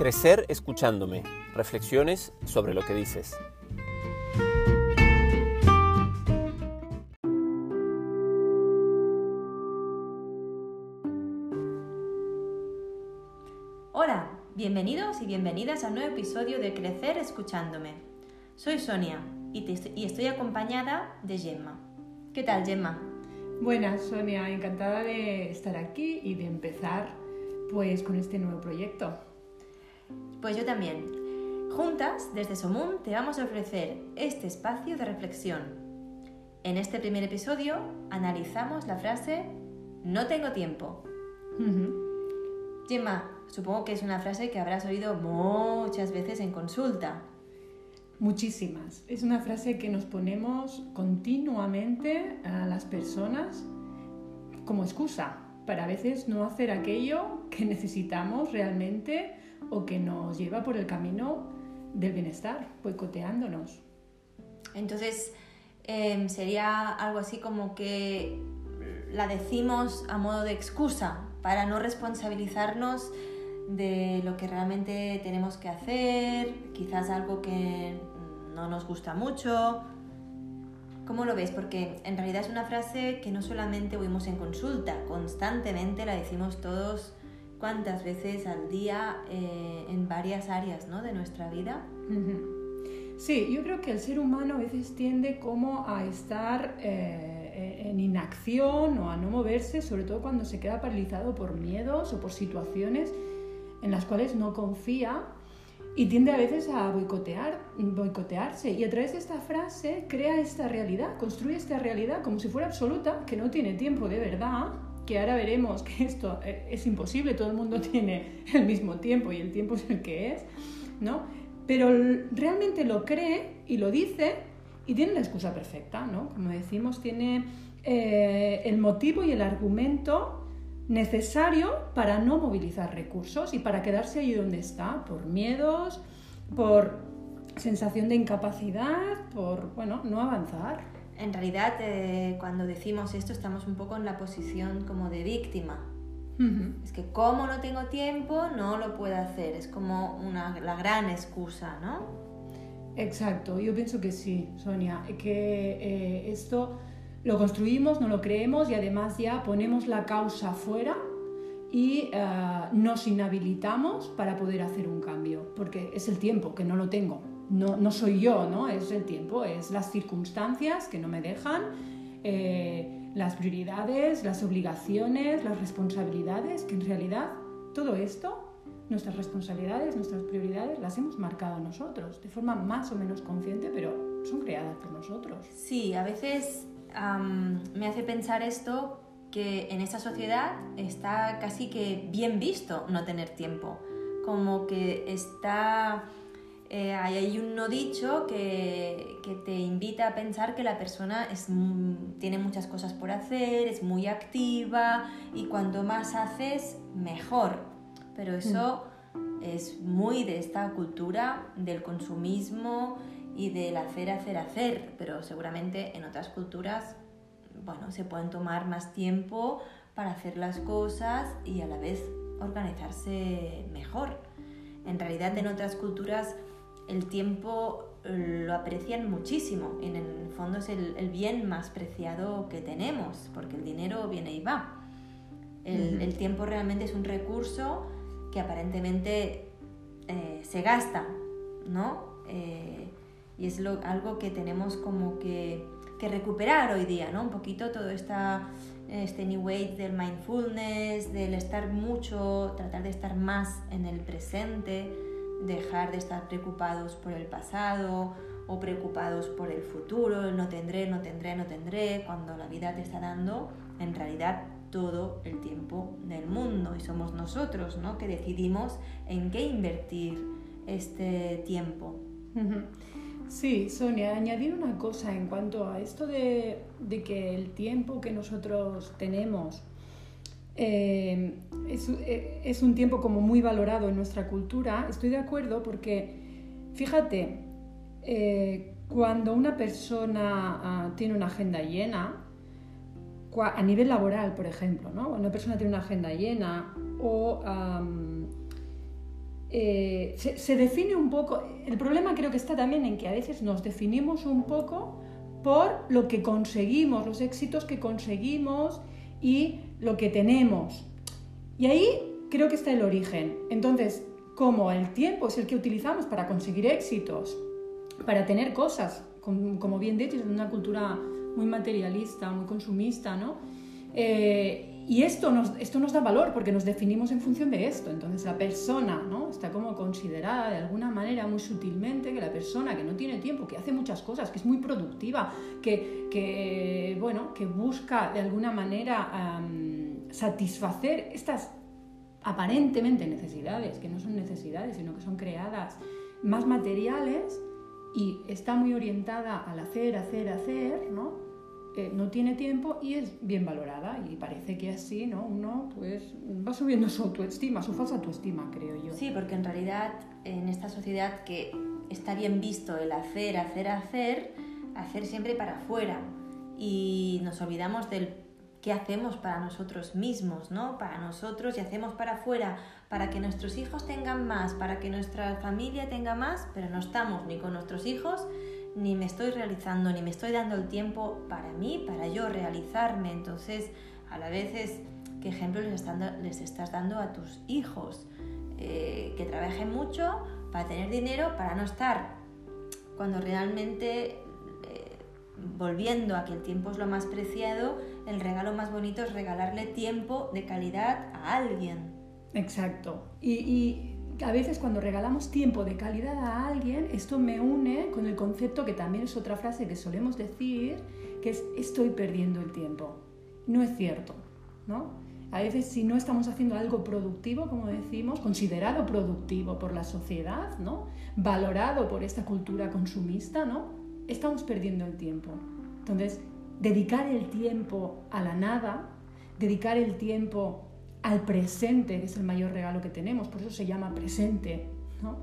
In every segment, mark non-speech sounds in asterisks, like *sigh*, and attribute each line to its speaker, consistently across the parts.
Speaker 1: Crecer escuchándome. Reflexiones sobre lo que dices.
Speaker 2: Hola, bienvenidos y bienvenidas a un nuevo episodio de Crecer escuchándome. Soy Sonia y, te- y estoy acompañada de Gemma. ¿Qué tal, Gemma?
Speaker 3: Buenas, Sonia, encantada de estar aquí y de empezar pues con este nuevo proyecto.
Speaker 2: Pues yo también. Juntas, desde Somun, te vamos a ofrecer este espacio de reflexión. En este primer episodio analizamos la frase no tengo tiempo. Gemma, supongo que es una frase que habrás oído muchas veces en consulta.
Speaker 3: Muchísimas. Es una frase que nos ponemos continuamente a las personas como excusa para a veces no hacer aquello que necesitamos realmente o que nos lleva por el camino del bienestar, boicoteándonos.
Speaker 2: Entonces, em, sería algo así como que la decimos a modo de excusa para no responsabilizarnos de lo que realmente tenemos que hacer, quizás algo que no nos gusta mucho. ¿Cómo lo ves? Porque en realidad es una frase que no solamente oímos en consulta, constantemente la decimos todos cuántas veces al día eh, en varias áreas ¿no? de nuestra vida.
Speaker 3: Sí, yo creo que el ser humano a veces tiende como a estar eh, en inacción o a no moverse, sobre todo cuando se queda paralizado por miedos o por situaciones en las cuales no confía y tiende a veces a boicotear, boicotearse. Y a través de esta frase crea esta realidad, construye esta realidad como si fuera absoluta, que no tiene tiempo de verdad, que ahora veremos que esto eh, es imposible, todo el mundo *laughs* tiene el mismo tiempo y el tiempo es el que es, ¿no? Pero realmente lo cree y lo dice y tiene la excusa perfecta, ¿no? Como decimos, tiene eh, el motivo y el argumento necesario para no movilizar recursos y para quedarse allí donde está, por miedos, por sensación de incapacidad, por, bueno, no avanzar.
Speaker 2: En realidad, eh, cuando decimos esto, estamos un poco en la posición como de víctima. Es que como no tengo tiempo, no lo puedo hacer. Es como una, la gran excusa, ¿no?
Speaker 3: Exacto, yo pienso que sí, Sonia, que eh, esto lo construimos, no lo creemos y además ya ponemos la causa fuera y eh, nos inhabilitamos para poder hacer un cambio, porque es el tiempo que no lo tengo, no, no soy yo, ¿no? Es el tiempo, es las circunstancias que no me dejan, eh, las prioridades, las obligaciones, las responsabilidades, que en realidad todo esto nuestras responsabilidades, nuestras prioridades las hemos marcado nosotros, de forma más o menos consciente, pero son creadas por nosotros.
Speaker 2: Sí, a veces me hace pensar esto que en esta sociedad está casi que bien visto no tener tiempo. Como que está... eh, hay hay un no dicho que, que te invita a pensar que la persona es, tiene muchas cosas por hacer, es muy activa y cuanto más haces, mejor. Pero eso es muy de esta cultura del consumismo y del hacer, hacer, hacer. Pero seguramente en otras culturas, bueno, se pueden tomar más tiempo para hacer las cosas y a la vez organizarse mejor. En realidad en otras culturas el tiempo eh, lo aprecian muchísimo. En el fondo es el, el bien más preciado que tenemos, porque el dinero viene y va. El tiempo realmente es un recurso que aparentemente eh, se gasta, ¿no? Eh, y es lo- algo que tenemos como que, que recuperar hoy día, ¿no? Un poquito todo esta, este New Age del mindfulness, del estar mucho, tratar de estar más en el presente, dejar de estar preocupados por el pasado o preocupados por el futuro, no tendré, no tendré, no tendré, cuando la vida te está dando en realidad todo el tiempo del mundo y somos nosotros ¿no? que decidimos en qué invertir este tiempo.
Speaker 3: Sí, Sonia, añadir una cosa en cuanto a esto de, de que el tiempo que nosotros tenemos eh, es, eh, es un tiempo como muy valorado en nuestra cultura. Estoy de acuerdo porque, fíjate, cuando una persona tiene una agenda llena, a nivel laboral, por ejemplo, ¿no? Cuando una persona tiene una agenda llena o eh, se, define un poco, el problema creo que está también en que a veces nos definimos un poco por lo que conseguimos, los éxitos que conseguimos y lo que tenemos. Y ahí creo que está el origen. Entonces, como el tiempo es el que utilizamos para conseguir éxitos, para tener cosas, como bien dicho, en una cultura muy materialista, muy consumista, ¿no? Eh, y esto nos, esto nos da valor porque nos definimos en función de esto. Entonces la persona ¿no? está como considerada de alguna manera muy sutilmente que la persona que no tiene tiempo, que hace muchas cosas, que es muy productiva, que, que bueno, que busca de alguna manera satisfacer estas aparentemente necesidades, que no son necesidades, sino que son creadas más materiales y está muy orientada al hacer, hacer, hacer, ¿no? Eh, no tiene tiempo y es bien valorada y parece que así, ¿no? Uno pues va subiendo su autoestima, su falsa autoestima, creo yo.
Speaker 2: Sí, porque en realidad en esta sociedad que está bien visto el hacer, hacer, hacer, hacer siempre para afuera y nos olvidamos del qué hacemos para nosotros mismos, ¿no? Para nosotros y hacemos para afuera, para que nuestros hijos tengan más, para que nuestra familia tenga más, pero no estamos ni con nuestros hijos ni me estoy realizando, ni me estoy dando el tiempo para mí, para yo realizarme. Entonces, a la vez es qué ejemplo les, les estás dando a tus hijos, eh, que trabajen mucho para tener dinero, para no estar cuando realmente, eh, volviendo a que el tiempo es lo más preciado, el regalo más bonito es regalarle tiempo de calidad a alguien.
Speaker 3: Exacto. y a veces cuando regalamos tiempo de calidad a alguien, esto me une con el concepto que también es otra frase que solemos decir, que es estoy perdiendo el tiempo. No es cierto, ¿no? A veces si no estamos haciendo algo productivo, como decimos, considerado productivo por la sociedad, ¿no? Valorado por esta cultura consumista, ¿no? Estamos perdiendo el tiempo. Entonces, dedicar el tiempo a la nada, dedicar el tiempo al presente, que es el mayor regalo que tenemos, por eso se llama presente. ¿no?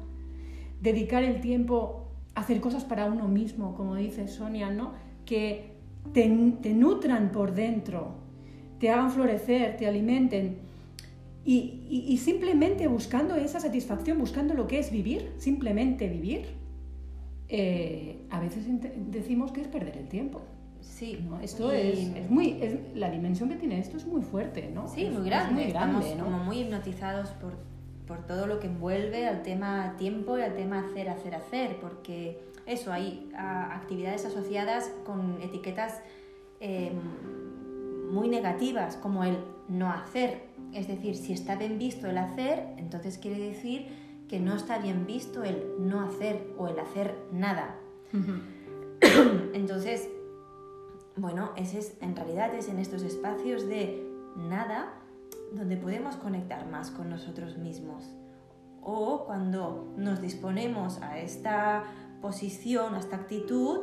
Speaker 3: Dedicar el tiempo a hacer cosas para uno mismo, como dice Sonia, ¿no? que te, nutran por dentro, te hagan florecer, te alimenten. Y, simplemente buscando esa satisfacción, buscando lo que es vivir, simplemente vivir, eh, a veces decimos que es perder el tiempo.
Speaker 2: Sí,
Speaker 3: esto es, muy, la dimensión que tiene esto es muy fuerte, ¿no?
Speaker 2: Sí, muy grande. Estamos como muy hipnotizados por, por todo lo que envuelve al tema tiempo y al tema hacer, hacer, hacer, porque eso, hay actividades asociadas con etiquetas em, muy negativas, como el no hacer. Es decir, si está bien visto el hacer, entonces quiere decir que no está bien visto el no hacer o el hacer nada. *coughs* entonces, bueno, ese es, en realidad es en estos espacios de nada donde podemos conectar más con nosotros mismos. O cuando nos disponemos a esta posición, a esta actitud,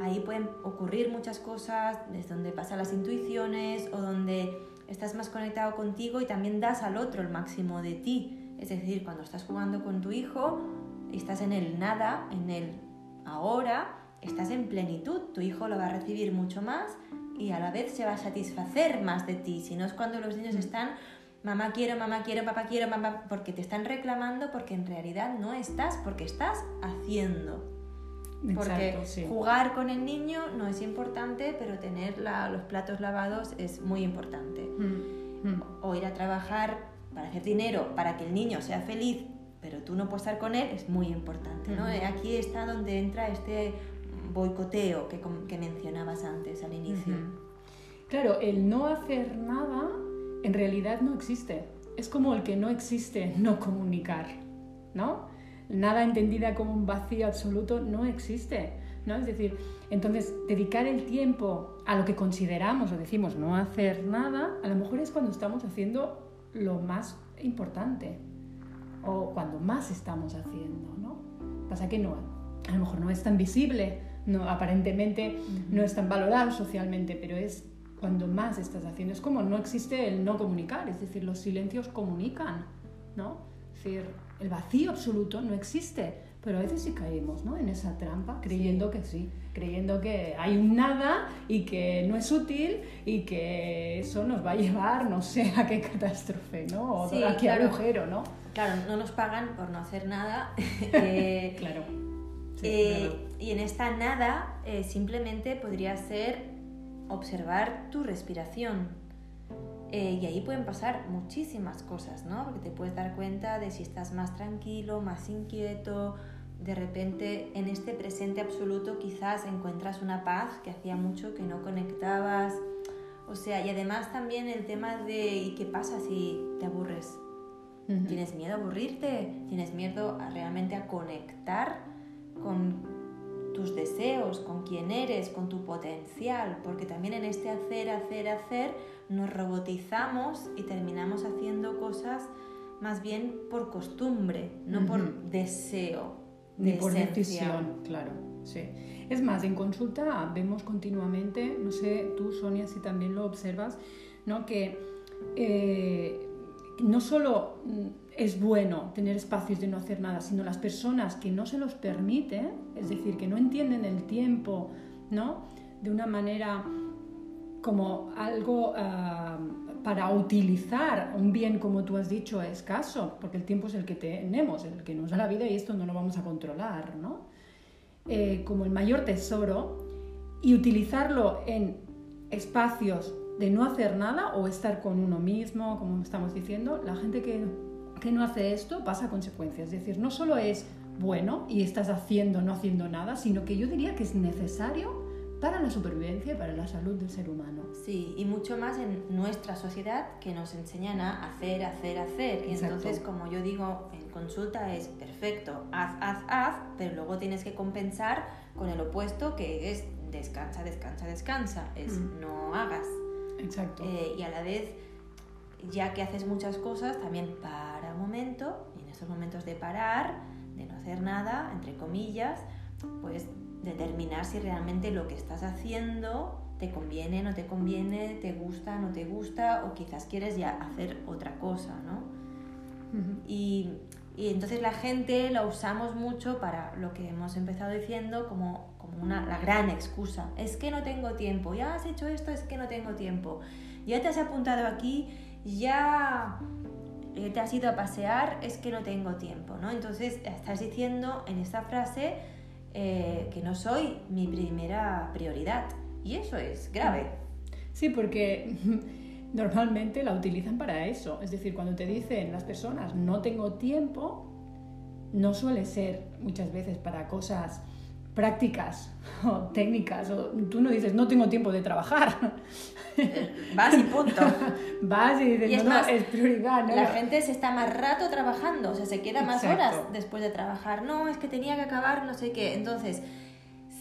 Speaker 2: ahí pueden ocurrir muchas cosas, desde donde pasan las intuiciones o donde estás más conectado contigo y también das al otro el máximo de ti. Es decir, cuando estás jugando con tu hijo, estás en el nada, en el ahora, estás en plenitud, tu hijo lo va a recibir mucho más y a la vez se va a satisfacer más de ti, si no es cuando los niños mm. están mamá quiero, mamá quiero, papá quiero, mamá, porque te están reclamando porque en realidad no estás, porque estás haciendo. Porque jugar con el niño no es importante, pero tener los platos lavados es muy importante. Mm, mm. O ir a trabajar para hacer dinero, para que el niño sea feliz, pero tú no puedes estar con él, es muy importante. ¿no? Aquí está donde entra este boicoteo que, mencionabas antes al inicio.
Speaker 3: Claro, el no hacer nada en realidad no existe. Es como el que no existe no comunicar, ¿no? Nada entendida como un vacío absoluto no existe, ¿no? Es decir, entonces dedicar el tiempo a lo que consideramos o decimos no hacer nada, a lo mejor es cuando estamos haciendo lo más importante o cuando más estamos haciendo, ¿no? Pasa que no, a lo mejor no es tan visible, no, aparentemente no es tan valorado socialmente, pero es cuando más estás haciendo. Es como no existe el no comunicar, es decir, los silencios comunican, ¿no? Es decir, el vacío absoluto no existe, pero a veces sí caemos ¿no? en esa trampa, creyendo que sí, creyendo que hay un nada y que no es útil y que eso nos va a llevar, no sé, a qué catástrofe, ¿no? O a qué agujero, ¿no?
Speaker 2: Claro, no nos pagan por no hacer nada. *laughs* *laughs* eh,
Speaker 3: claro.
Speaker 2: eh, y en esta nada eh, simplemente podría ser observar tu respiración. Eh, y ahí pueden pasar muchísimas cosas, ¿no? Porque te puedes dar cuenta de si estás más tranquilo, más inquieto, de repente en este presente absoluto quizás encuentras una paz que hacía mucho que no conectabas. O sea, y además también el tema de ¿y qué pasa si te aburres? ¿Tienes miedo a aburrirte? ¿Tienes miedo a realmente a conectar con tus deseos, con quién eres, con tu potencial? Porque también en este hacer, hacer, hacer nos robotizamos y terminamos haciendo cosas más bien por costumbre, no por deseo
Speaker 3: ni por decisión, claro. Sí. Es más, en consulta vemos continuamente, no sé tú, Sonia, si también lo observas, ¿no? que eh, no solo es bueno tener espacios de no hacer nada, sino las personas que no se los permiten, es decir, que no entienden el tiempo ¿no? de una manera como algo ah, para utilizar un bien, como tú has dicho, escaso, porque el tiempo es el que tenemos, el que nos da la vida y esto no lo vamos a controlar, ¿no? Eh, como el mayor tesoro y utilizarlo en espacios de no hacer nada o estar con uno mismo, como estamos diciendo, la gente que, que no hace esto pasa consecuencias. Es decir, no solo es bueno y estás haciendo, no haciendo nada, sino que yo diría que es necesario para la supervivencia y para la salud del ser humano.
Speaker 2: Sí, y mucho más en nuestra sociedad que nos enseñan a hacer, hacer, hacer. Y entonces, como yo digo en consulta, es perfecto, haz, haz, haz, pero luego tienes que compensar con el opuesto que es descansa, descansa, descansa, es mm. no hagas.
Speaker 3: Exacto.
Speaker 2: Eh, y a la vez, ya que haces muchas cosas, también para un momento, y en estos momentos de parar, de no hacer nada, entre comillas, pues determinar si realmente lo que estás haciendo te conviene, no te conviene, te gusta, no te gusta, o quizás quieres ya hacer otra cosa, ¿no? y, y, entonces la gente la usamos mucho para lo que hemos empezado diciendo como, como una, la gran excusa. Es que no tengo tiempo, ya has hecho esto, es que no tengo tiempo. Ya te has apuntado aquí, ya eh, te has ido a pasear, es que no tengo tiempo, ¿no? Entonces estás diciendo en esta frase eh, que no soy mi primera prioridad. Y eso es grave.
Speaker 3: Sí, porque *laughs* normalmente la utilizan para eso. Es decir, cuando te dicen las personas no tengo tiempo, no suele ser muchas veces para cosas prácticas o técnicas. O tú no dices, no tengo tiempo de trabajar. *laughs*
Speaker 2: Vas y punto. *laughs*
Speaker 3: Vas y dices, no, es prioridad.
Speaker 2: La gente se está más rato trabajando, o sea, se queda más horas después de trabajar. No, es que tenía que acabar no sé qué. Entonces,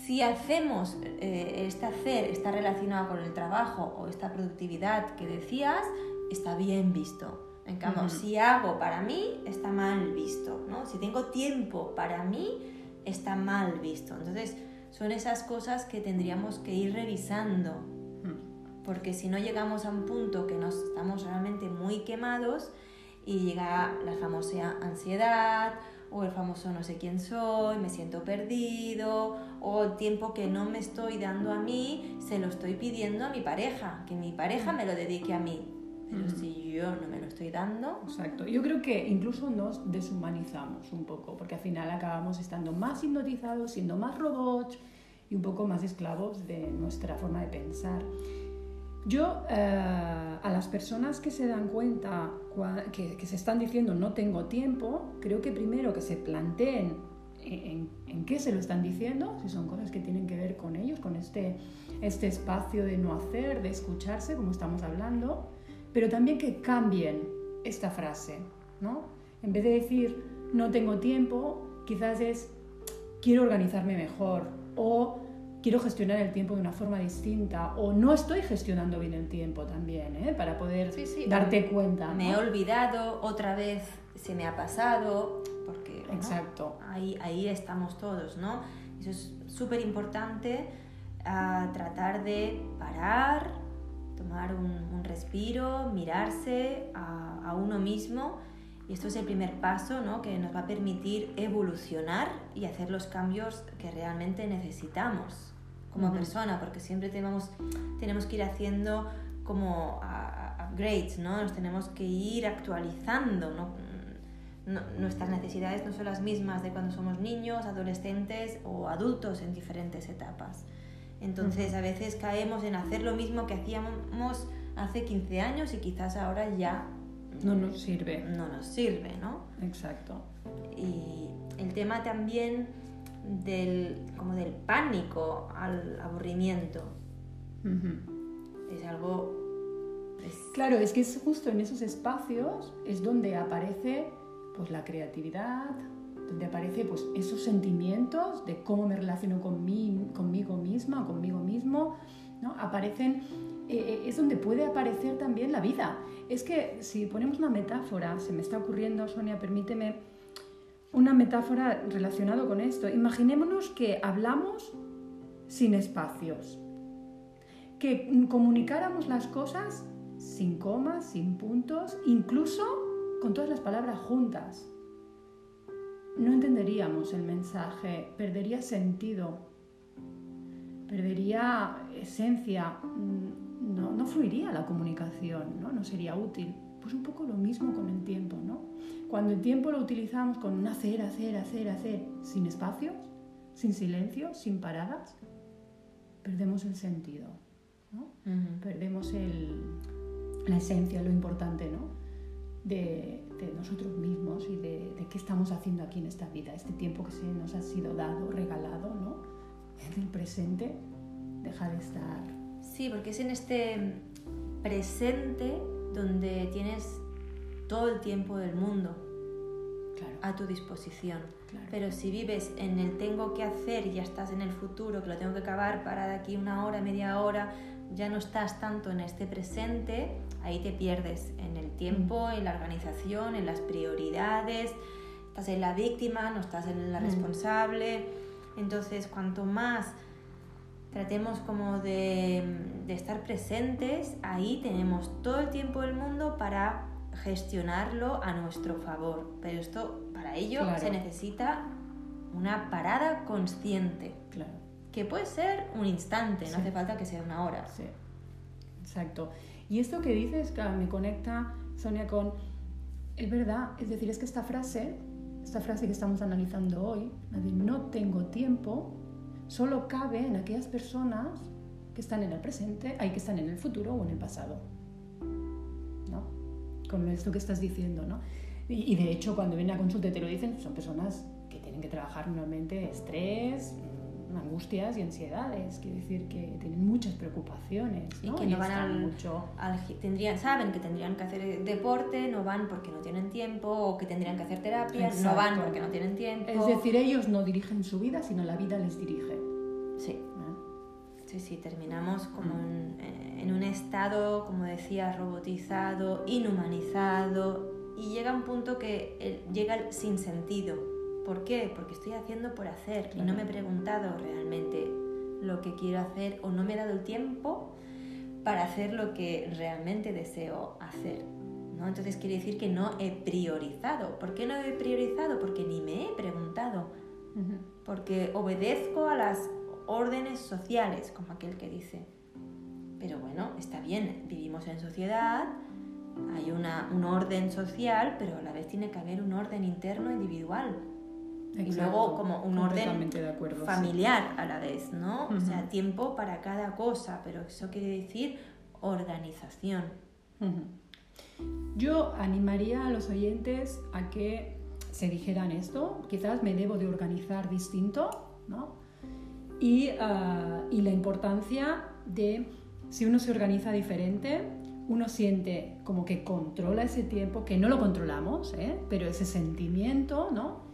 Speaker 2: si hacemos eh, este hacer está relacionado con el trabajo o esta productividad que decías, está bien visto. En cambio, si hago para mí, está mal visto. ¿no? Si tengo tiempo para mí, está mal visto. Entonces, son esas cosas que tendríamos que ir revisando, hmm. porque si no llegamos a un punto que nos estamos realmente muy quemados y llega la famosa ansiedad o el famoso no sé quién soy, me siento perdido, o el tiempo que no me estoy dando a mí, se lo estoy pidiendo a mi pareja, que mi pareja me lo dedique a mí. Pero si yo no me lo estoy dando...
Speaker 3: Exacto. Yo creo que incluso nos deshumanizamos un poco, porque al final acabamos estando más hipnotizados, siendo más robots y un poco más esclavos de nuestra forma de pensar. Yo eh, a las personas que se dan cuenta que, que, se están diciendo no tengo tiempo, creo que primero que se planteen en, en, qué se lo están diciendo, si son cosas que tienen que ver con ellos, con este, este espacio de no hacer, de escucharse, como estamos hablando, pero también que cambien esta frase, ¿no? En vez de decir no tengo tiempo, quizás es quiero organizarme mejor o quiero gestionar el tiempo de una forma distinta o no estoy gestionando bien el tiempo también, ¿eh? para poder darte cuenta.
Speaker 2: Me he olvidado, otra vez se me ha pasado, porque
Speaker 3: Exacto.
Speaker 2: ahí, ahí estamos todos, ¿no? Eso es súper importante, a tratar de parar, tomar un, respiro, mirarse a, uno mismo Y esto es el primer paso ¿no? que nos va a permitir evolucionar y hacer los cambios que realmente necesitamos como persona, porque siempre tenemos, tenemos que ir haciendo como upgrades, ¿no? Nos tenemos que ir actualizando, ¿no? nuestras necesidades no son las mismas de cuando somos niños, adolescentes o adultos en diferentes etapas. Entonces a veces caemos en hacer lo mismo que hacíamos hace 15 años y quizás ahora ya
Speaker 3: no nos sirve.
Speaker 2: No nos sirve, ¿no?
Speaker 3: Exacto.
Speaker 2: Y el tema también del, como del pánico al aburrimiento. Es algo...
Speaker 3: Claro, es que es justo en esos espacios es donde aparece pues la creatividad, donde aparece pues esos sentimientos de cómo me relaciono con mí, conmigo misma o conmigo mismo, ¿no? Aparecen, eh, eh, es donde puede aparecer también la vida. Es que si ponemos una metáfora, se me está ocurriendo, Sonia, permíteme, una metáfora relacionada con esto. Imaginémonos que hablamos sin espacios, que comunicáramos las cosas sin comas, sin puntos, incluso con todas las palabras juntas. No entenderíamos el mensaje, perdería sentido, perdería esencia, mm, no, no fluiría la comunicación, ¿no? no sería útil. Pues un poco lo mismo con el tiempo, ¿no? Cuando el tiempo lo utilizamos con hacer, hacer, hacer, hacer, sin espacios, sin silencio, sin paradas, perdemos el sentido, ¿no? Perdemos el, la esencia, lo importante, ¿no? De, nosotros mismos y de, qué estamos haciendo aquí en esta vida, este tiempo que se nos ha sido dado, regalado, ¿no? En el presente, deja de estar.
Speaker 2: Sí, porque es en este presente donde tienes todo el tiempo del mundo a tu disposición. Pero si vives en el tengo que hacer y ya estás en el futuro, que lo tengo que acabar para de aquí una hora, media hora, ya no estás tanto en este presente, ahí te pierdes en el tiempo, mm. en la organización, en las prioridades, estás en la víctima, no estás en la mm. responsable. Entonces, cuanto más tratemos como de, estar presentes, ahí tenemos todo el tiempo del mundo para gestionarlo a nuestro favor. Pero esto, para ello, se necesita una parada consciente.
Speaker 3: Claro.
Speaker 2: Que puede ser un instante, no hace falta que sea una hora.
Speaker 3: Sí. Exacto. Y esto que dices, me conecta, Sonia, con... Es verdad, es decir, es que esta frase, esta frase que estamos analizando hoy, la de no tengo tiempo, solo cabe en aquellas personas que están en el presente, hay que están en el futuro o en el pasado. ¿No? Con esto que estás diciendo, ¿no? Y, y de hecho, cuando vienen a consulta te lo dicen, son personas que tienen que trabajar normalmente estrés, angustias y ansiedades, quiere decir que tienen muchas preocupaciones.
Speaker 2: Y que no van al, mucho... tendrían, saben que tendrían que hacer deporte, no van porque no tienen tiempo, o que tendrían que hacer terapia, no van porque no tienen tiempo.
Speaker 3: Es decir, ellos no dirigen su vida, sino la vida les dirige.
Speaker 2: Sí. Sí, sí, terminamos como mm. en, en un estado, como decía, robotizado, inhumanizado, y llega un punto que llega el sinsentido ¿Por qué? Porque estoy haciendo por hacer y no me he preguntado realmente lo que quiero hacer o no me he dado el tiempo para hacer lo que realmente deseo hacer. ¿no? Entonces quiere decir que no he priorizado. ¿Por qué no he priorizado? Porque ni me he preguntado. Porque obedezco a las órdenes sociales, como aquel que dice. Pero bueno, está bien, vivimos en sociedad, hay una, un orden social, pero a la vez tiene que haber un orden interno individual y luego como un orden familiar a la vez, ¿no? O sea, tiempo para cada cosa, pero eso quiere decir organización.
Speaker 3: Yo animaría a los oyentes a que se dijeran esto, quizás me debo de organizar distinto, ¿no? Y, ah, y la importancia de, si uno se organiza diferente, uno siente como que controla ese tiempo, que no lo controlamos, ¿eh? pero ese sentimiento, ¿no?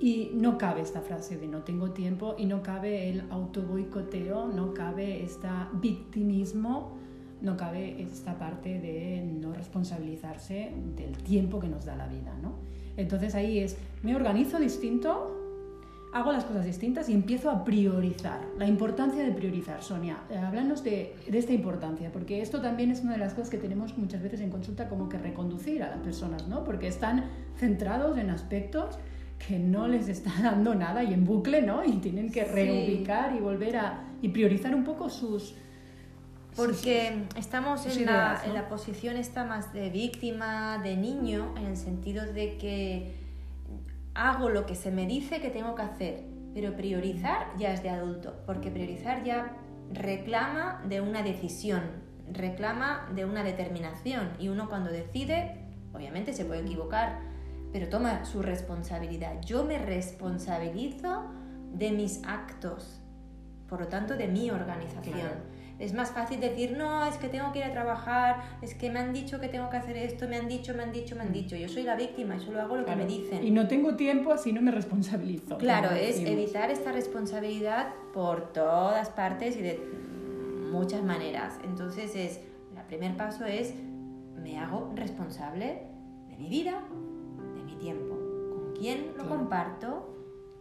Speaker 3: Y no cabe esta frase de no tengo tiempo y no cabe el autoboicoteo, no cabe este victimismo, no cabe esta parte de no responsabilizarse del tiempo que nos da la vida. ¿no? Entonces ahí es, me organizo distinto, hago las cosas distintas y empiezo a priorizar. La importancia de priorizar, Sonia. Eh, háblanos de, de, esta importancia, porque esto también es una de las cosas que tenemos muchas veces en consulta como que reconducir a las personas, ¿no? Porque están centrados en aspectos que no les está *laughs* dando nada y en bucle, ¿no? Y tienen que reubicar y volver a... y priorizar un poco sus...
Speaker 2: Porque estamos en, la, en la posición esta más de víctima, de niño, en el sentido de que hago lo que se me dice que tengo que hacer, pero priorizar ya es de adulto, porque priorizar ya reclama de una decisión, reclama de una determinación y uno cuando decide, obviamente se puede equivocar, pero toma su responsabilidad. Yo me responsabilizo de mis actos, por lo tanto de mi organización. Es más fácil decir, no, es que tengo que ir a trabajar, es que me han dicho que tengo que hacer esto, me han dicho, me han dicho, me han dicho. Yo soy la víctima y solo hago lo que me dicen.
Speaker 3: Y no tengo tiempo, así no me responsabilizo.
Speaker 2: Claro, es evitar esta responsabilidad por todas partes y de muchas maneras. Entonces, es, el primer paso es, me hago responsable de mi vida, tiempo. ¿Con quién lo comparto?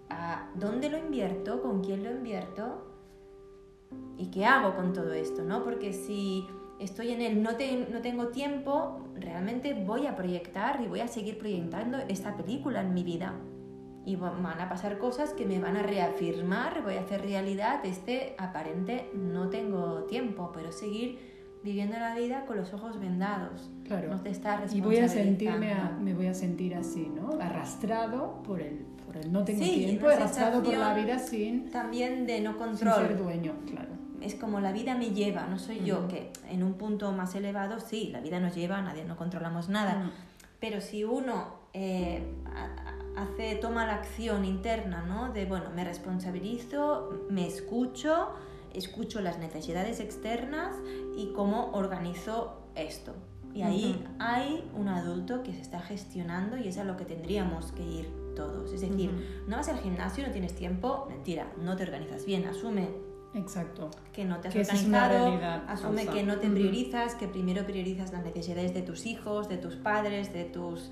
Speaker 2: ¿A dónde lo invierto? ¿Con quién lo invierto? ¿Y qué hago con todo esto? ¿no? Porque si estoy en el no, no tengo tiempo, realmente voy a proyectar y voy a seguir proyectando esta película en mi vida. Y van a pasar cosas que me van a reafirmar, voy a hacer realidad este aparente no tengo tiempo, pero seguir viviendo la vida con los ojos vendados.
Speaker 3: Claro. No te está y voy a sentirme, me voy a sentir así, ¿no? Arrastrado por el, por el no tengo tiempo, arrastrado por la vida sin...
Speaker 2: También de no control.
Speaker 3: Sin ser dueño, claro.
Speaker 2: Es como la vida me lleva, no soy yo, que en un punto más elevado sí, la vida nos lleva, nadie no controlamos nada. Pero si uno eh, hace, toma la acción interna, ¿no? De, bueno, me responsabilizo, me escucho, escucho las necesidades externas y cómo organizo esto. Y ahí hay un adulto que se está gestionando y es a lo que tendríamos que ir todos. Es decir, no vas al gimnasio, no tienes tiempo, mentira, no te organizas bien, asume.
Speaker 3: Exacto.
Speaker 2: Que no te has organizado, asume que no te priorizas, que primero priorizas las necesidades de tus hijos, de tus padres, de tus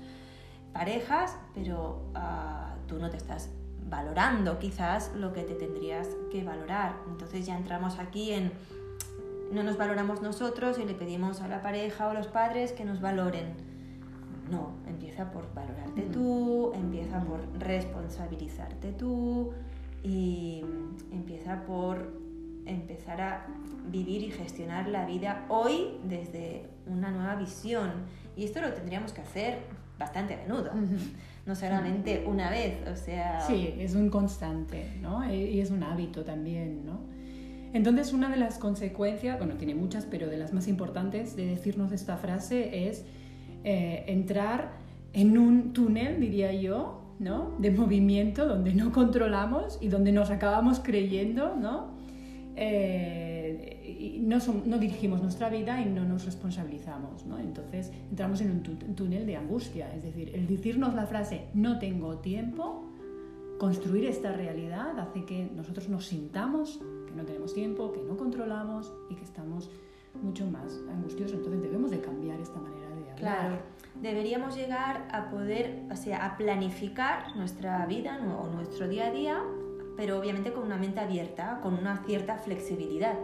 Speaker 2: parejas, pero ah, tú no te estás valorando quizás lo que te tendrías que valorar. Entonces ya entramos aquí en no nos valoramos nosotros y le pedimos a la pareja o a los padres que nos valoren. No, empieza por valorarte tú, empieza por responsabilizarte tú y empieza por empezar a vivir y gestionar la vida hoy desde una nueva visión. Y esto lo tendríamos que hacer bastante a menudo no solamente una vez, o sea...
Speaker 3: Sí, es un constante, ¿no? E, y es un hábito también, ¿no? Entonces, una de las consecuencias, bueno, tiene muchas, pero de las más importantes de decirnos esta frase es eh, entrar en un túnel, diría yo, ¿no? De movimiento donde no controlamos y donde nos acabamos creyendo, ¿no? Eh, no, no, dirigimos nuestra vida y no nos responsabilizamos. ¿no? Entonces entramos en un túnel de angustia. Es decir, el decirnos la frase no tengo tiempo, construir esta realidad hace que nosotros nos sintamos que no tenemos tiempo, que no controlamos y que estamos mucho más angustiosos. Entonces debemos de cambiar esta manera de hablar.
Speaker 2: Claro. Deberíamos llegar a poder, o sea, a planificar nuestra vida o nuestro día a día pero obviamente con una mente abierta, con una cierta flexibilidad.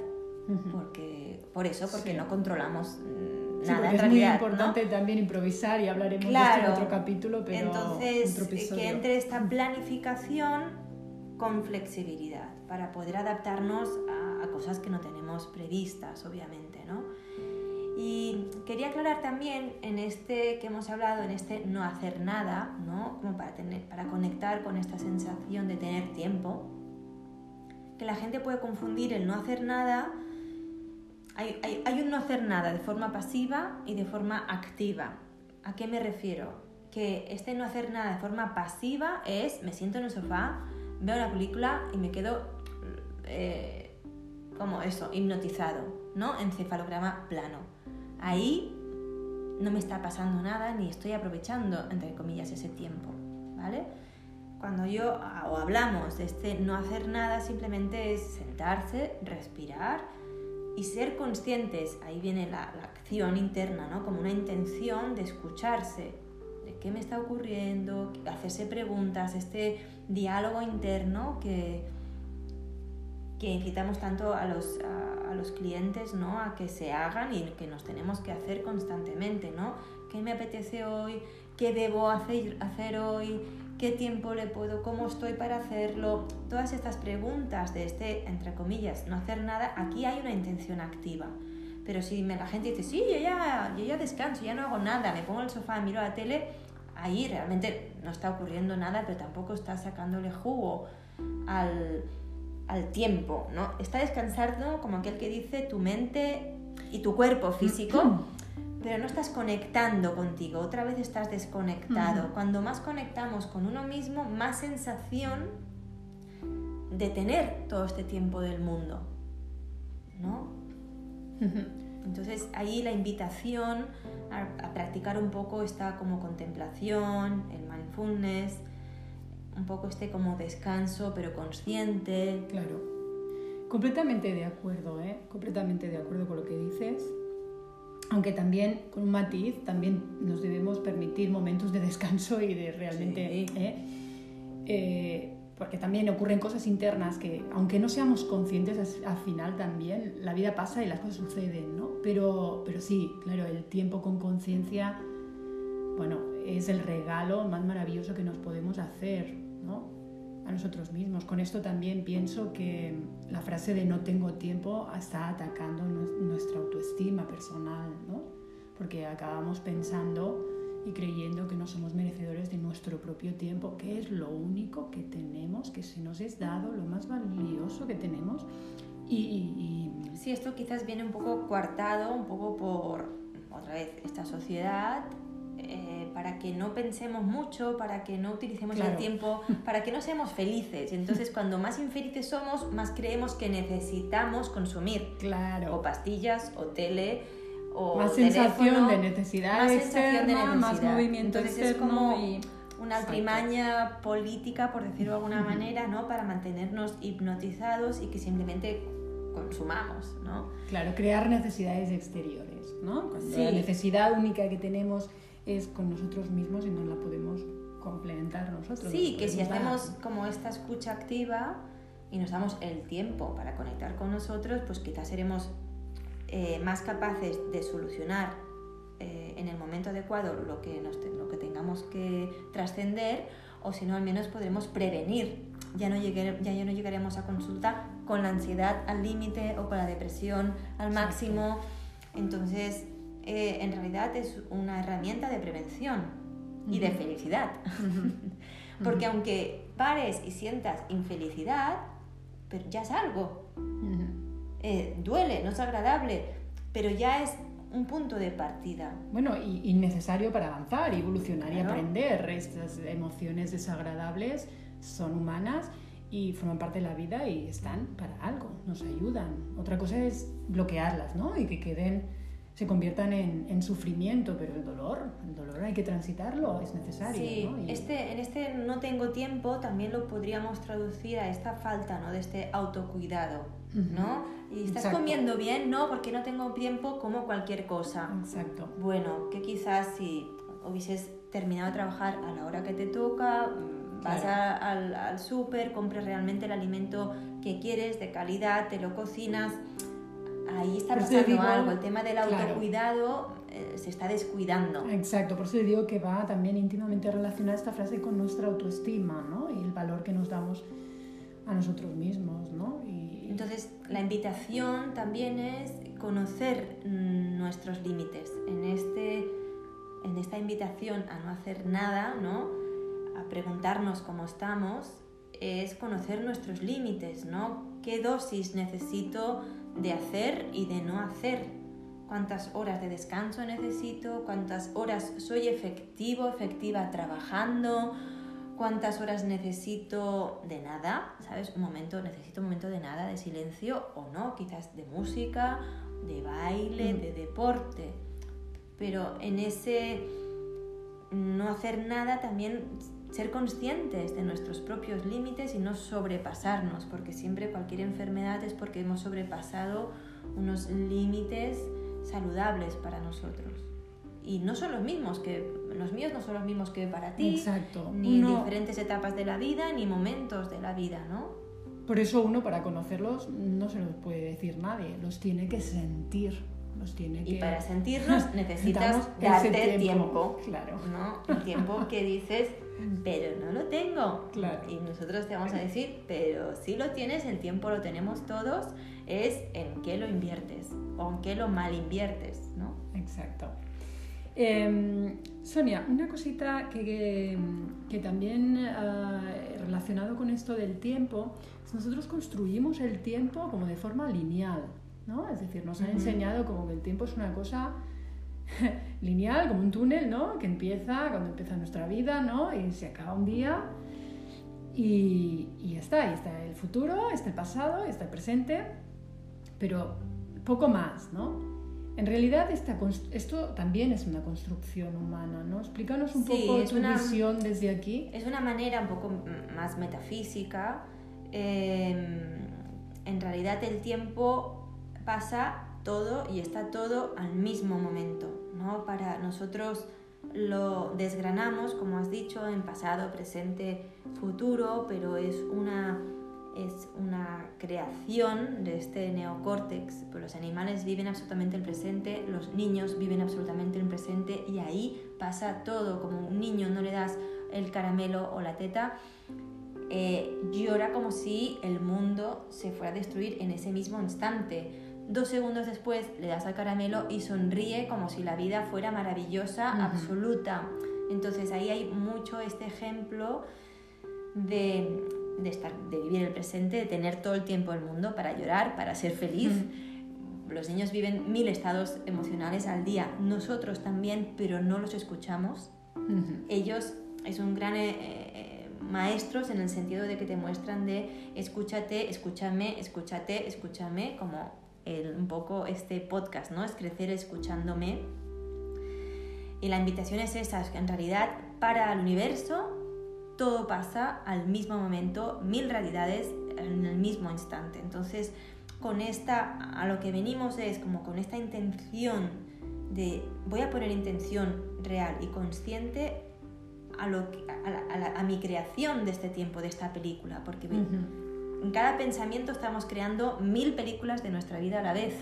Speaker 2: porque, por eso, porque no controlamos mm, nada
Speaker 3: es muy importante también improvisar y hablaremos de esto en otro capítulo, pero
Speaker 2: entonces que entre esta planificación con flexibilidad para poder adaptarnos a, a, cosas que no tenemos previstas, obviamente, ¿no? Y quería aclarar también en este que hemos hablado, en este no hacer nada, ¿no? Como para, tener, para conectar con esta sensación de tener tiempo, que la gente puede confundir el no hacer nada. Hay, hay, hay un no hacer nada de forma pasiva y de forma activa. ¿A qué me refiero? Que este no hacer nada de forma pasiva es me siento en el sofá, veo una película y me quedo eh, como eso, hipnotizado, ¿no? Encefalograma plano ahí no me está pasando nada ni estoy aprovechando, entre comillas, ese tiempo, ¿vale? Cuando yo o hablamos de este no hacer nada, simplemente es sentarse, respirar y ser conscientes, ahí viene la, acción interna, ¿no? Como una intención de escucharse, de qué me está ocurriendo, hacerse preguntas, este diálogo interno que, que incitamos tanto a los, los clientes ¿no? a que se hagan y que nos tenemos que hacer constantemente, ¿no? ¿Qué me apetece hoy? ¿Qué debo hacer, hacer hoy? ¿Qué tiempo le puedo? ¿Cómo estoy para hacerlo? Todas estas preguntas de este, entre comillas, no hacer nada, aquí hay una intención activa. Pero si la gente dice, sí, yo ya, yo ya descanso, ya no hago nada, me pongo en el sofá, miro la tele, ahí realmente no está ocurriendo nada, pero tampoco está sacándole jugo al, al tiempo, ¿no? Está descansando como aquel que dice tu mente y tu cuerpo físico, pero no estás conectando contigo, otra vez estás desconectado. Cuando más conectamos con uno mismo, más sensación de tener todo este tiempo del mundo, ¿no? Entonces ahí la invitación a, practicar un poco esta como contemplación, el mindfulness, un poco este como descanso pero consciente.
Speaker 3: Claro, completamente de acuerdo, ¿eh? completamente de acuerdo con lo que dices. Aunque también, con un matiz, también nos debemos permitir momentos de descanso y de realmente... ¿eh? Eh, porque también ocurren cosas internas que, aunque no seamos conscientes, al final también la vida pasa y las cosas suceden, ¿no? Pero, pero sí, claro, el tiempo con conciencia, bueno, es el regalo más maravilloso que nos podemos hacer, ¿no? A nosotros mismos. Con esto también pienso que la frase de no tengo tiempo está atacando nuestra autoestima personal, ¿no? Porque acabamos pensando y creyendo que no somos merecedores de nuestro propio tiempo, que es lo único que tenemos, que se nos es dado, lo más valioso que tenemos. Y,
Speaker 2: Sí, esto quizás viene un poco coartado, un poco por, otra vez, esta sociedad, eh, para que no pensemos mucho, para que no utilicemos el tiempo, *laughs* para que no seamos felices. Entonces, *laughs* cuando más infelices somos, más creemos que necesitamos consumir.
Speaker 3: Claro.
Speaker 2: O pastillas, o tele,
Speaker 3: más sensación de necesidad más externa, más movimiento
Speaker 2: Entonces es como una altrimaña política, por decirlo de alguna *laughs* manera, ¿no? Para mantenernos hipnotizados y que simplemente consumamos, ¿no?
Speaker 3: Claro, crear necesidades exteriores, ¿no? Cuando la necesidad única que tenemos es con nosotros mismos y no la podemos complementar nosotros.
Speaker 2: Sí, que si hacemos como esta escucha activa y nos damos el tiempo para conectar con nosotros, pues quizás seremos eh, más capaces de solucionar eh, en el momento adecuado lo que, lo que tengamos que trascender o si no al menos podremos prevenir. Ya no, ya, no llegaremos a consulta con la ansiedad al límite o con la depresión al máximo. Entonces, eh, en realidad es una herramienta de prevención y de felicidad. *laughs* *laughs* Porque aunque pares y sientas infelicidad, pero ya es algo. Eh, duele, no es agradable, pero ya es un punto de partida.
Speaker 3: Bueno, y, necesario para avanzar, evolucionar y aprender. Estas emociones desagradables son humanas y forman parte de la vida y están para algo, nos ayudan. Otra cosa es bloquearlas, ¿no? Y que queden se conviertan en, sufrimiento, pero el dolor, el dolor hay que transitarlo, es necesario.
Speaker 2: Sí, este, en este no tengo tiempo también lo podríamos traducir a esta falta ¿no? de este autocuidado, ¿no? Y estás comiendo bien, no, porque no tengo tiempo como cualquier cosa.
Speaker 3: Exacto.
Speaker 2: Bueno, que quizás si hubieses terminado de trabajar a la hora que te toca, mm, vas al, al súper, compres realmente el alimento que quieres, de calidad, te lo cocinas ahí está pasando algo. El tema del autocuidado eh, se está descuidando.
Speaker 3: Exacto, por eso digo que va también íntimamente relacionada esta frase con nuestra autoestima ¿no? y el valor que nos damos a nosotros mismos. ¿no? Y...
Speaker 2: Entonces, la invitación también es conocer mm, nuestros límites. En, este, en esta invitación a no hacer nada, ¿no? a preguntarnos cómo estamos, es conocer nuestros límites, ¿no? ¿Qué dosis necesito de hacer y de no hacer. Cuántas horas de descanso necesito, cuántas horas soy efectivo, efectiva trabajando, cuántas horas necesito de nada, ¿sabes? Un momento, necesito un momento de nada, de silencio o no, quizás de música, de baile, mm. de deporte. Pero en ese no hacer nada también ser conscientes de nuestros propios límites y no sobrepasarnos, porque siempre cualquier enfermedad es porque hemos sobrepasado unos límites saludables para nosotros. Y no son los mismos que los míos no son los mismos que para ti,
Speaker 3: Exacto.
Speaker 2: ni en
Speaker 3: Uno-
Speaker 2: diferentes etapas de la vida, ni momentos de la vida, ¿no?
Speaker 3: Por eso uno para conocerlos no se los puede decir nadie, los tiene que sentir, los tiene que...
Speaker 2: Y para sentirnos *laughs* necesitas darte tiempo.
Speaker 3: Claro.
Speaker 2: ¿no? El tiempo que dices, pero no lo tengo.
Speaker 3: Claro.
Speaker 2: Y nosotros te vamos a decir, pero si lo tienes, el tiempo lo tenemos todos, es en qué lo inviertes o en qué lo mal inviertes, ¿no?
Speaker 3: Exacto. Eh, Sonia, una cosita que, que, que también ah, relacionado con esto del tiempo, es nosotros construimos el tiempo como de forma lineal, ¿no? Es decir, nos han enseñado como que el tiempo es una cosa *laughs* lineal, como un túnel, ¿no? Que empieza cuando empieza nuestra vida, ¿no? Y se acaba un día y, y ya está, ahí está el futuro, está el pasado, está el presente, pero poco más, ¿no? En realidad esta esto también es una construcción humana, ¿no? Explícanos un
Speaker 2: Sí,
Speaker 3: poco tu
Speaker 2: una-
Speaker 3: visión desde aquí.
Speaker 2: Es una manera un poco más metafísica. eh, en realidad el tiempo pasa todo y está todo al mismo momento, ¿no? Para nosotros lo desgranamos, como has dicho, en pasado, presente, futuro, pero es una, es una creación de este neocórtex. Pues los animales viven absolutamente el presente, los niños viven absolutamente el presente y ahí pasa todo. Como un niño no le das el caramelo o la teta, eh, llora como si el mundo se fuera a destruir en ese mismo instante. Dos segundos después le das al caramelo y sonríe como si la vida fuera maravillosa, absoluta. Entonces ahí hay mucho este ejemplo de, de, estar, de vivir el presente, de tener todo el tiempo del mundo para llorar, para ser feliz. Los niños viven mil estados emocionales al día, nosotros también, pero no los escuchamos. Ellos es un gran eh, eh, maestros en el sentido de que te muestran de escúchate, escúchame, escúchate, escúchame, como un poco este podcast, ¿no? Es crecer escuchándome. Y la invitación es esa, es que en realidad para el universo todo pasa al mismo momento, mil realidades en el mismo instante. Entonces, con esta, a lo que venimos es como con esta intención de, voy a poner intención real y consciente a, lo a, la- mi creación de este tiempo, de esta película, porque. En cada pensamiento estamos creando mil películas de nuestra vida a la vez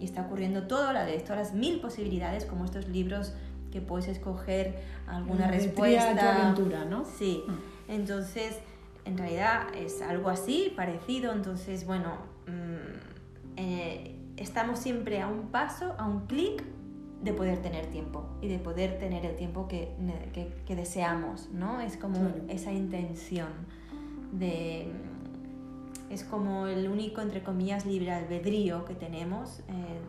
Speaker 2: y está ocurriendo todo a la vez, todas las mil posibilidades como estos libros que puedes escoger alguna
Speaker 3: De
Speaker 2: respuesta.
Speaker 3: Tu aventura, ¿no?
Speaker 2: Sí, entonces en realidad es algo así, parecido, entonces bueno, mm, eh, estamos siempre a un paso, a un clic de poder tener tiempo y de poder tener el tiempo que, que- que deseamos, ¿no? Es como
Speaker 3: Claro.
Speaker 2: esa intención de... Es como el único, entre comillas, libre albedrío que tenemos, eh,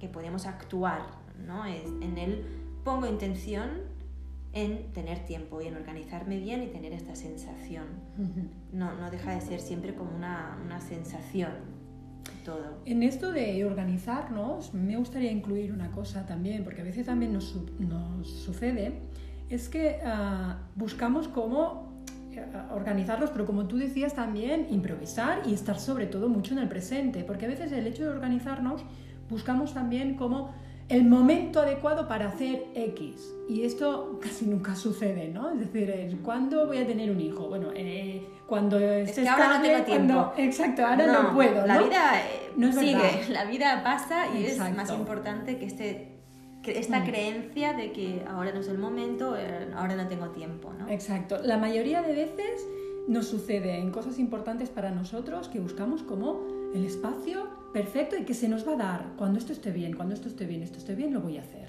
Speaker 2: que podemos actuar, ¿no? Es, en él pongo intención en tener tiempo y en organizarme bien y tener esta sensación. No, no deja de ser siempre como una, una sensación todo.
Speaker 3: En esto de organizarnos, me gustaría incluir una cosa también, porque a veces también nos, nos sucede, es que ah, buscamos cómo organizarlos, pero como tú decías también, improvisar y estar sobre todo mucho en el presente, porque a veces el hecho de organizarnos buscamos también como el momento adecuado para hacer X. Y esto casi nunca *laughs* sucede, ¿no? Es decir, ¿cuándo voy a tener un hijo? Bueno, eh, cuando esté
Speaker 2: que ahora no tengo tiempo.
Speaker 3: cuando- exacto, ahora no, puedo.
Speaker 2: La vida eh,
Speaker 3: No es
Speaker 2: sigue,
Speaker 3: verdad.
Speaker 2: la vida pasa y es más importante que, que esta
Speaker 3: Mm.
Speaker 2: creencia de que ahora no es el momento, eh, ahora no tengo tiempo, ¿no?
Speaker 3: Exacto. La mayoría de veces nos sucede en cosas importantes para nosotros que buscamos como el espacio perfecto y que se nos va a dar. Cuando esto esté bien, cuando esto esté bien, esto esté bien, lo voy a hacer.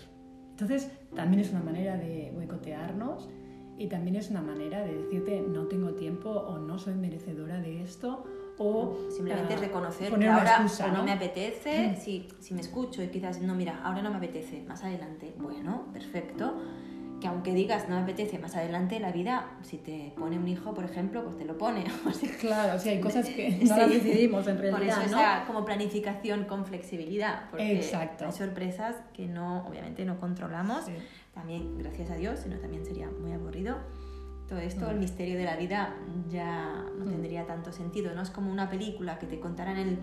Speaker 3: Entonces, también es una manera de boicotearnos y también es una manera de decirte no tengo tiempo o no soy merecedora de esto o
Speaker 2: Simplemente
Speaker 3: ah,
Speaker 2: reconocer que ahora
Speaker 3: excusa,
Speaker 2: no,
Speaker 3: ¿no?
Speaker 2: me apetece, si, si me escucho y quizás no, mira, ahora no me apetece, más adelante, bueno, perfecto. Que aunque digas no me apetece más adelante, la vida, si te pone un hijo, por ejemplo, pues te lo pone. *laughs* O sea,
Speaker 3: Claro, hay cosas que *laughs* no las
Speaker 2: Sí.
Speaker 3: decidimos en
Speaker 2: Por
Speaker 3: realidad,
Speaker 2: eso
Speaker 3: ¿no?
Speaker 2: esa como planificación con flexibilidad, porque
Speaker 3: Exacto.
Speaker 2: hay sorpresas que no, obviamente no controlamos.
Speaker 3: Sí.
Speaker 2: También, gracias a Dios, sino también sería muy aburrido. Todo esto, el misterio de la vida ya no
Speaker 3: Mm.
Speaker 2: tendría tanto sentido, ¿no? Es como una película que te contaran el,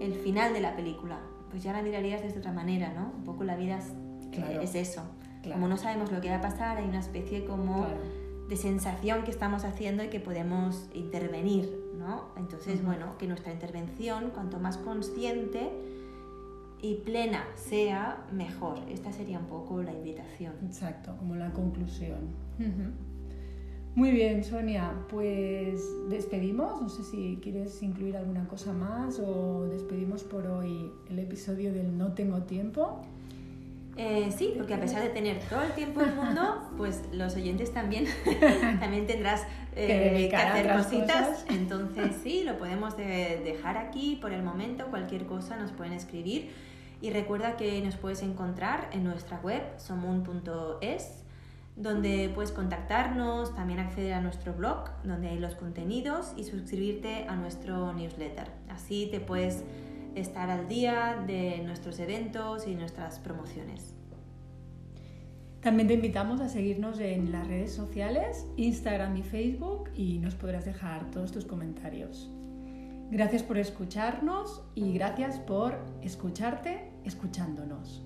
Speaker 2: el final de la película. Pues ya la mirarías de otra manera, ¿no? Un poco la vida es,
Speaker 3: Claro.
Speaker 2: es eso. Como no sabemos lo que va a pasar, hay una especie como de sensación que estamos haciendo y que podemos intervenir, ¿no? Entonces, bueno, que nuestra intervención, cuanto más consciente y plena sea, mejor. Esta sería un poco la invitación.
Speaker 3: Exacto, como la conclusión. Muy bien, Sonia, pues despedimos. No sé si quieres incluir alguna cosa más o despedimos por hoy el episodio del No tengo tiempo.
Speaker 2: Eh, sí, porque a pesar de tener todo el tiempo del mundo, pues los oyentes también, *laughs* también tendrás eh, que, hacer cositas. Entonces sí, lo podemos dejar aquí por el momento. Cualquier cosa nos pueden escribir. Y recuerda que nos puedes encontrar en nuestra web somun.es donde puedes contactarnos, también acceder a nuestro blog, donde hay los contenidos y suscribirte a nuestro newsletter. Así te puedes estar al día de nuestros eventos y nuestras promociones.
Speaker 3: También te invitamos a seguirnos en las redes sociales, Instagram y Facebook, y nos podrás dejar todos tus comentarios. Gracias por escucharnos y gracias por escucharte escuchándonos.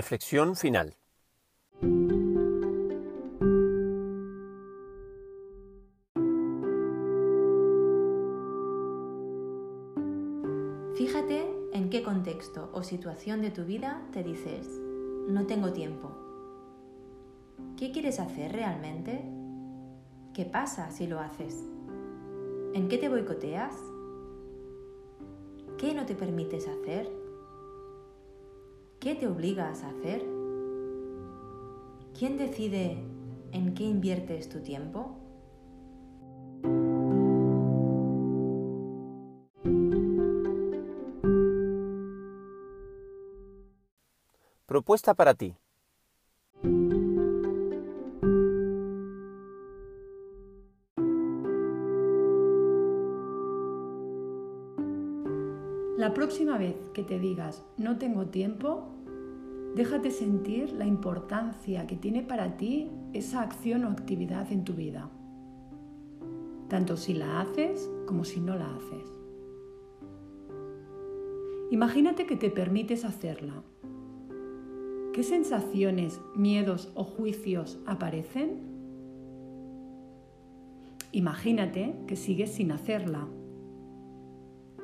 Speaker 1: Reflexión final.
Speaker 2: Fíjate en qué contexto o situación de tu vida te dices, no tengo tiempo. ¿Qué quieres hacer realmente? ¿Qué pasa si lo haces? ¿En qué te boicoteas? ¿Qué no te permites hacer? ¿Qué te obligas a hacer? ¿Quién decide en qué inviertes tu tiempo?
Speaker 1: Propuesta para ti.
Speaker 3: Próxima vez que te digas no tengo tiempo, déjate sentir la importancia que tiene para ti esa acción o actividad en tu vida, tanto si la haces como si no la haces. Imagínate que te permites hacerla. ¿Qué sensaciones, miedos o juicios aparecen? Imagínate que sigues sin hacerla.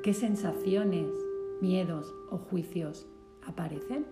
Speaker 3: ¿Qué sensaciones, miedos o juicios aparecen?